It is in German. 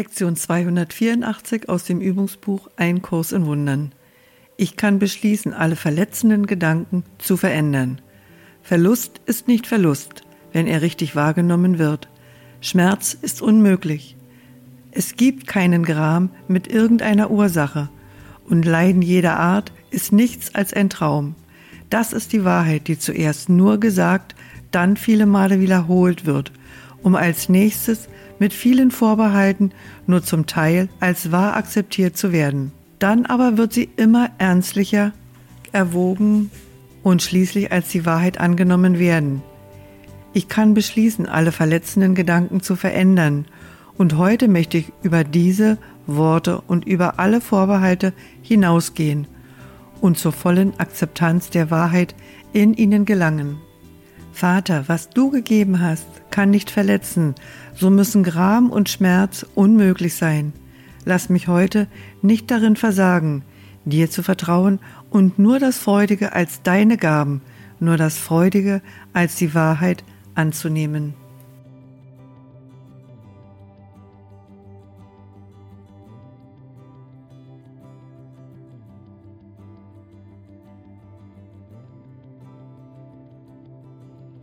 Lektion 284 aus dem Übungsbuch Ein Kurs in Wundern. Ich kann beschließen, alle verletzenden Gedanken zu verändern. Verlust ist nicht Verlust, wenn er richtig wahrgenommen wird. Schmerz ist unmöglich. Es gibt keinen Gram mit irgendeiner Ursache, und Leiden jeder Art ist nichts als ein Traum. Das ist die Wahrheit, die zuerst nur gesagt, dann viele Male wiederholt wird, um als nächstes mit vielen Vorbehalten nur zum Teil als wahr akzeptiert zu werden. Dann aber wird sie immer ernstlicher erwogen und schließlich als die Wahrheit angenommen werden. Ich kann beschließen, alle verletzenden Gedanken zu verändern, und heute möchte ich über diese Worte und über alle Vorbehalte hinausgehen und zur vollen Akzeptanz der Wahrheit in ihnen gelangen. Vater, was du gegeben hast, kann nicht verletzen, so müssen Gram und Schmerz unmöglich sein. Lass mich heute nicht darin versagen, dir zu vertrauen und nur das Freudige als deine Gaben, nur das Freudige als die Wahrheit anzunehmen.